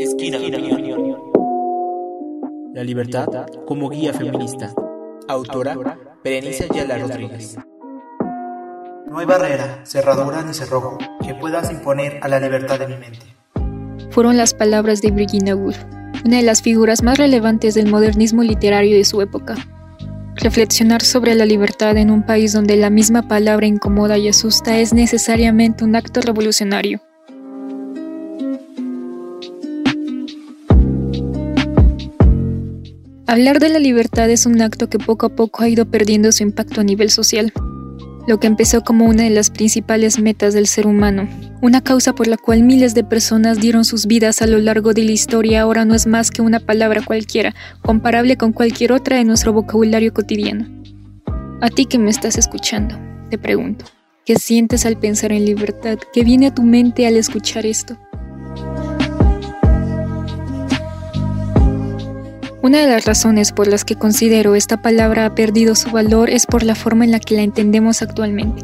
Esquina de opinión. La libertad como guía feminista. Autora Berenice Ayala Rodríguez. No hay barrera, cerradura ni cerrojo que puedas imponer a la libertad de mi mente. Fueron las palabras de Virginia Woolf, una de las figuras más relevantes del modernismo literario de su época. Reflexionar sobre la libertad en un país donde la misma palabra incomoda y asusta es necesariamente un acto revolucionario. Hablar de la libertad es un acto que poco a poco ha ido perdiendo su impacto a nivel social. Lo que empezó como una de las principales metas del ser humano, una causa por la cual miles de personas dieron sus vidas a lo largo de la historia, ahora no es más que una palabra cualquiera, comparable con cualquier otra de nuestro vocabulario cotidiano. A ti que me estás escuchando, te pregunto, ¿qué sientes al pensar en libertad? ¿Qué viene a tu mente al escuchar esto? Una de las razones por las que considero esta palabra ha perdido su valor es por la forma en la que la entendemos actualmente.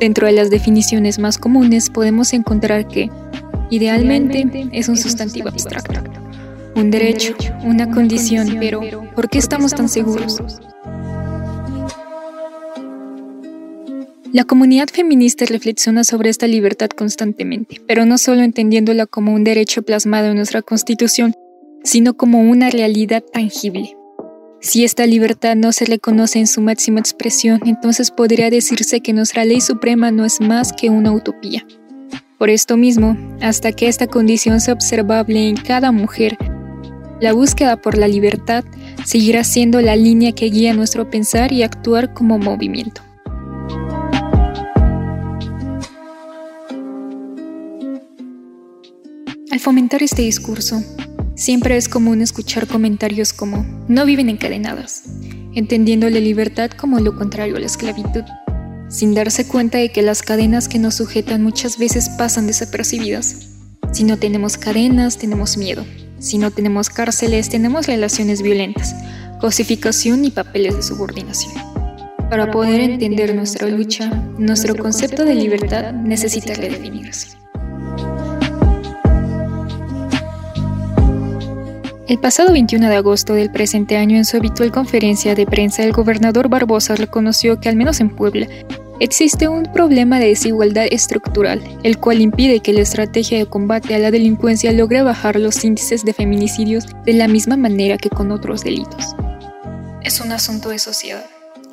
Dentro de las definiciones más comunes podemos encontrar que, idealmente, es un sustantivo abstracto, un derecho, una condición, pero ¿por qué estamos tan seguros? La comunidad feminista reflexiona sobre esta libertad constantemente, pero no solo entendiéndola como un derecho plasmado en nuestra Constitución, sino como una realidad tangible. Si esta libertad no se reconoce en su máxima expresión, entonces podría decirse que nuestra ley suprema no es más que una utopía. Por esto mismo, hasta que esta condición sea observable en cada mujer, la búsqueda por la libertad seguirá siendo la línea que guía nuestro pensar y actuar como movimiento. Al fomentar este discurso, Siempre es común escuchar comentarios como no viven encadenadas, entendiendo la libertad como lo contrario a la esclavitud, sin darse cuenta de que las cadenas que nos sujetan muchas veces pasan desapercibidas. Si no tenemos cadenas, tenemos miedo. Si no tenemos cárceles, tenemos relaciones violentas, cosificación y papeles de subordinación. Para poder entender nuestra lucha, nuestro concepto de libertad necesita redefinirse. El pasado 21 de agosto del presente año, en su habitual conferencia de prensa, el gobernador Barbosa reconoció que, al menos en Puebla, existe un problema de desigualdad estructural, el cual impide que la estrategia de combate a la delincuencia logre bajar los índices de feminicidios de la misma manera que con otros delitos. Es un asunto de sociedad,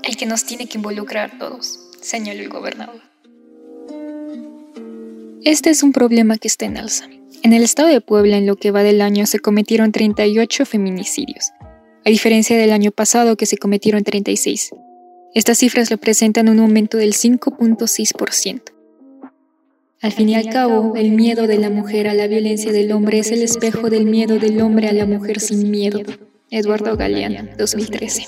el que nos tiene que involucrar todos, señaló el gobernador. Este es un problema que está en alza en el estado de Puebla, en lo que va del año, se cometieron 38 feminicidios, a diferencia del año pasado que se cometieron 36. Estas cifras representan un aumento del 5.6%. Al fin y al cabo, el miedo de la mujer a la violencia del hombre es el espejo del miedo del hombre a la mujer sin miedo. Eduardo Galeano, 2013.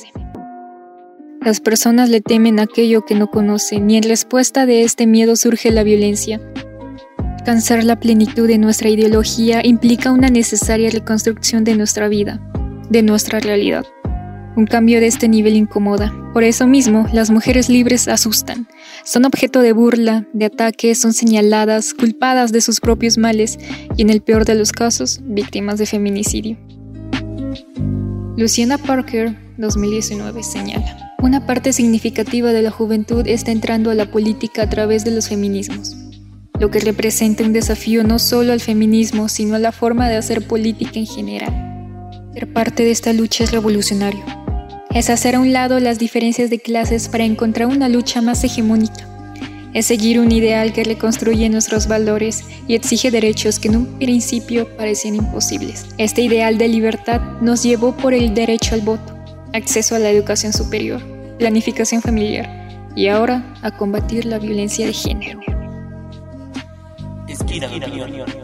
Las personas le temen aquello que no conocen y en respuesta de este miedo surge la violencia, Alcanzar la plenitud de nuestra ideología implica una necesaria reconstrucción de nuestra vida, de nuestra realidad. Un cambio de este nivel incomoda. Por eso mismo, las mujeres libres asustan. Son objeto de burla, de ataque, son señaladas, culpadas de sus propios males y, en el peor de los casos, víctimas de feminicidio. Luciana Parker, 2019, señala. Una parte significativa de la juventud está entrando a la política a través de los feminismos lo que representa un desafío no solo al feminismo, sino a la forma de hacer política en general. Ser parte de esta lucha es revolucionario. Es hacer a un lado las diferencias de clases para encontrar una lucha más hegemónica. Es seguir un ideal que reconstruye nuestros valores y exige derechos que en un principio parecían imposibles. Este ideal de libertad nos llevó por el derecho al voto, acceso a la educación superior, planificación familiar y ahora a combatir la violencia de género. Esquina de opinión.